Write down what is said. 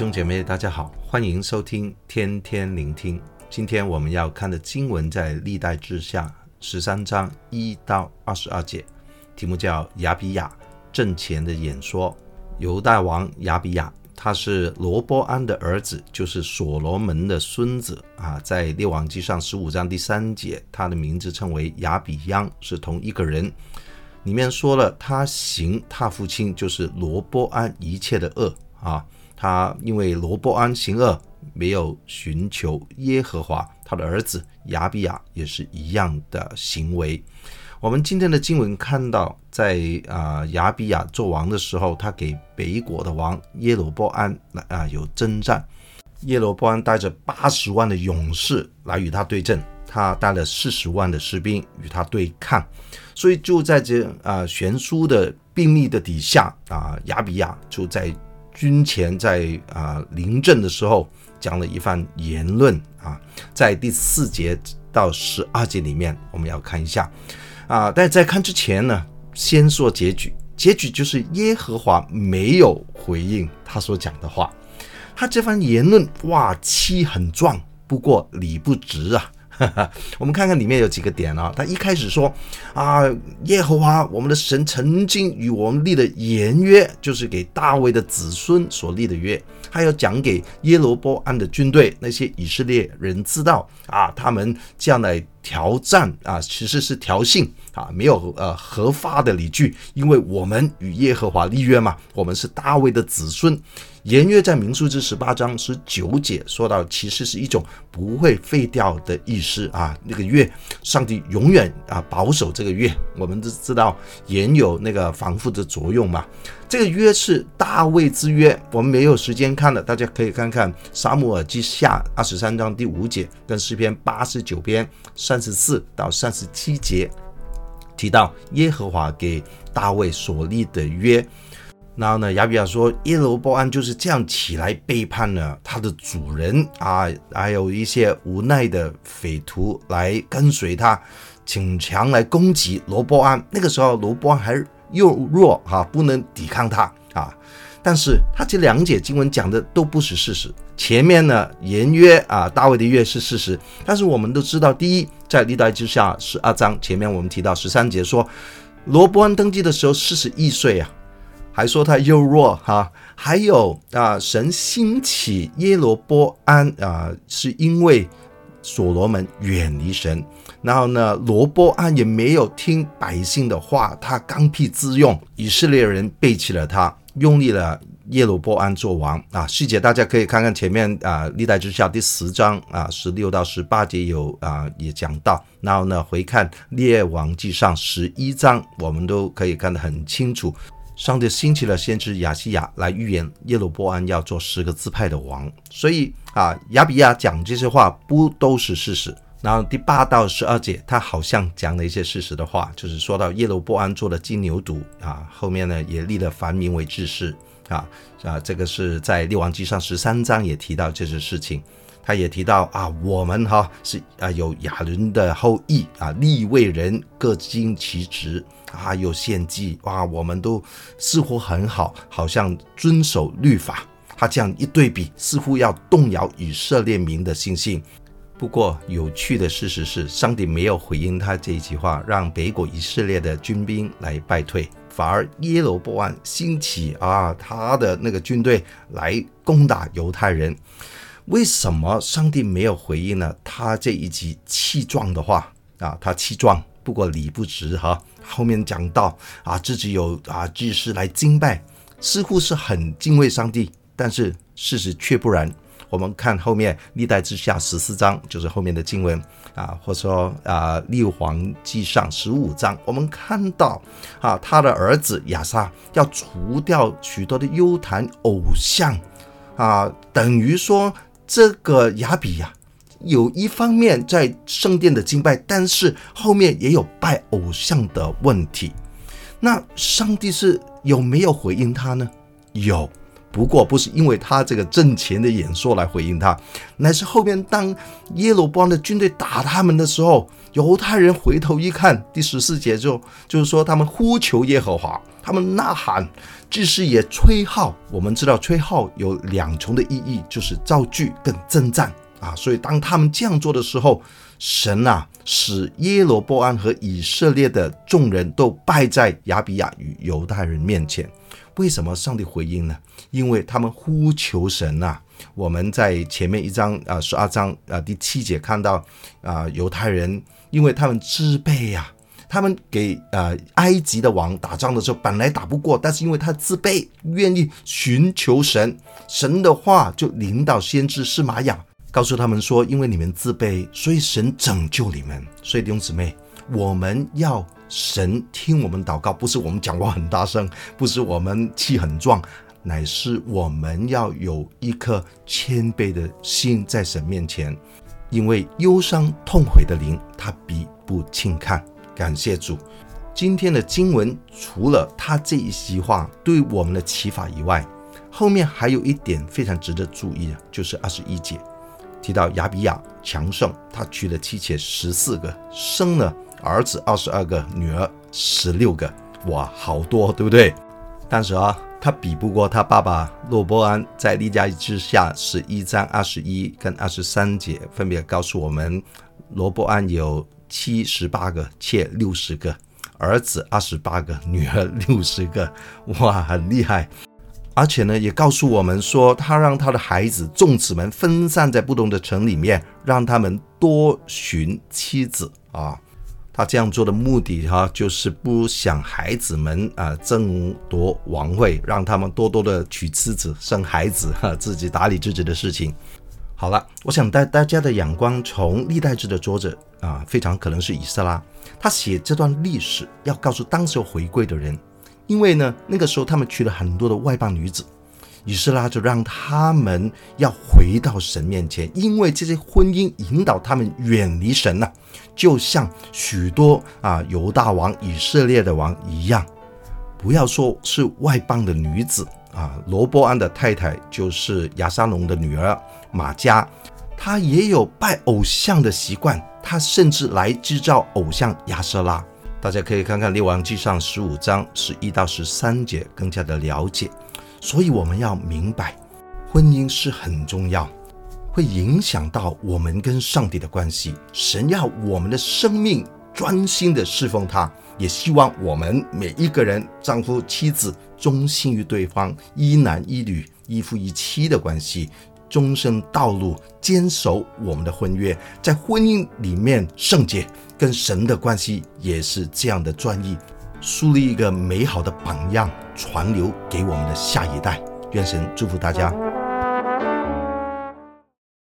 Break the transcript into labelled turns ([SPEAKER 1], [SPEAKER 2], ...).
[SPEAKER 1] 兄姐妹，大家好，欢迎收听天天聆听。今天我们要看的经文在历代志下十三章一到二十二节，题目叫亚比亚阵前的演说。犹大王亚比亚，他是罗波安的儿子，就是所罗门的孙子啊。在列王记上十五章第三节，他的名字称为亚比央，是同一个人。里面说了，他行他父亲就是罗波安一切的恶啊。他因为罗波安行恶，没有寻求耶和华，他的儿子亚比亚也是一样的行为。我们今天的经文看到，在啊亚比亚做王的时候，他给北国的王耶罗波安啊有征战，耶罗波安带着八十万的勇士来与他对阵，他带了四十万的士兵与他对抗，所以就在这啊悬殊的兵力的底下啊，亚比亚就在。军前在啊临阵的时候讲了一番言论啊，在第四节到十二节里面，我们要看一下啊。但在看之前呢，先说结局，结局就是耶和华没有回应他所讲的话。他这番言论哇，气很壮，不过理不直啊。我们看看里面有几个点啊。他一开始说啊，耶和华我们的神曾经与我们立的言约，就是给大卫的子孙所立的约。还要讲给耶罗波安的军队那些以色列人知道啊，他们这样来挑战啊，其实是挑衅啊，没有呃合法的理据，因为我们与耶和华立约嘛，我们是大卫的子孙。言约在民数记十八章十九节说到，其实是一种不会废掉的意思啊。那个月，上帝永远啊保守这个月。我们都知道言有那个防护的作用嘛。这个约是大卫之约，我们没有时间看了，大家可以看看撒母耳记下二十三章第五节，跟诗篇八十九篇三十四到三十七节提到耶和华给大卫所立的约。然后呢，亚比亚说，耶罗波安就是这样起来背叛了他的主人啊，还有一些无奈的匪徒来跟随他，请强来攻击罗波安。那个时候罗波安还又弱哈、啊，不能抵抗他啊。但是他这两节经文讲的都不是事实。前面呢，言约啊，大卫的约是事实，但是我们都知道，第一，在历代志下十二章前面我们提到十三节说，罗波安登基的时候四十一岁啊。还说他幼弱哈，还有啊，神兴起耶罗波安啊，是因为所罗门远离神，然后呢，罗波安也没有听百姓的话，他刚愎自用，以色列人背弃了他，拥立了耶罗波安做王啊。细节大家可以看看前面啊，历代志下第十章啊，十六到十八节有啊也讲到，然后呢，回看列王记上十一章，我们都可以看得很清楚。上帝兴起了先知亚西亚来预言耶罗波安要做十个支派的王，所以啊，亚比亚讲这些话不都是事实？然后第八到十二节，他好像讲了一些事实的话，就是说到耶罗波安做了金牛犊啊，后面呢也立了凡民为志士啊啊，这个是在列王记上十三章也提到这些事情。他也提到啊，我们哈是啊有亚伦的后裔啊，利未人各尽其职啊，有献祭哇，我们都似乎很好，好像遵守律法。他这样一对比，似乎要动摇以色列民的信心。不过有趣的事实是，上帝没有回应他这一句话，让北国以色列的军兵来败退，反而耶罗波安兴起啊，他的那个军队来攻打犹太人。为什么上帝没有回应呢？他这一句气壮的话啊，他气壮，不过理不直哈。后面讲到啊，自己有啊祭司来敬拜，似乎是很敬畏上帝，但是事实却不然。我们看后面历代之下十四章，就是后面的经文啊，或者说啊列王记上十五章，我们看到啊他的儿子亚撒要除掉许多的幽坛偶像啊，等于说。这个亚比呀有一方面在圣殿的敬拜，但是后面也有拜偶像的问题。那上帝是有没有回应他呢？有，不过不是因为他这个阵前的演说来回应他，乃是后面当耶罗波安的军队打他们的时候，犹太人回头一看，第十四节就就是说他们呼求耶和华，他们呐喊，即使也吹号。我们知道吹号有两重的意义，就是造句跟征战啊。所以当他们这样做的时候，神啊，使耶罗波安和以色列的众人都败在亚比亚与犹太人面前。为什么上帝回应呢？因为他们呼求神呐、我们在前面一章啊，十二章啊第七节看到啊，犹太人因为他们自卑呀、他们给啊埃及的王打仗的时候本来打不过，但是因为他自卑，愿意寻求神，神的话就临到先知是玛雅，告诉他们说，因为你们自卑，所以神拯救你们。所以弟兄姊妹，我们要。神听我们祷告，不是我们讲话很大声，不是我们气很壮，乃是我们要有一颗谦卑的心在神面前，因为忧伤痛悔的灵，他必不轻看。感谢主，今天的经文除了他这一席话对我们的启发以外，后面还有一点非常值得注意的，就是二十一节提到亚比亚强盛，他娶了妻妾十四个，生了。儿子二十二个，女儿十六个，哇，好多，对不对？但是啊，他比不过他爸爸罗伯安。在历代志下十一章二十一跟二十三节，分别告诉我们，罗伯安有七十八个，妾六十个，儿子二十八个，女儿六十个，哇，很厉害。而且呢，也告诉我们说，他让他的孩子众子们分散在不同的城里面，让他们多寻妻子啊。他这样做的目的哈，就是不想孩子们啊争夺王位，让他们多多的娶妻子、生孩子，哈，自己打理自己的事情。好了，我想带大家的眼光从历代志的作者啊，非常可能是以色拉，他写这段历史要告诉当时回归的人，因为呢，那个时候他们娶了很多的外邦女子。以斯拉就让他们要回到神面前，因为这些婚姻引导他们远离神了，就像许多啊犹大王、以色列的王一样。不要说是外邦的女子啊，罗波安的太太就是亚沙龙的女儿玛加，她也有拜偶像的习惯，她甚至来制造偶像亚瑟拉。大家可以看看《列王记上》十五章十一到十三节，更加的了解。所以我们要明白，婚姻是很重要，会影响到我们跟上帝的关系。神要我们的生命专心的侍奉他，也希望我们每一个人，丈夫妻子忠心于对方，一男一女，一夫一妻的关系，终身道路坚守我们的婚约，在婚姻里面圣洁，跟神的关系也是这样的专一。树立一个美好的榜样，传流给我们的下一代。愿神祝福大家。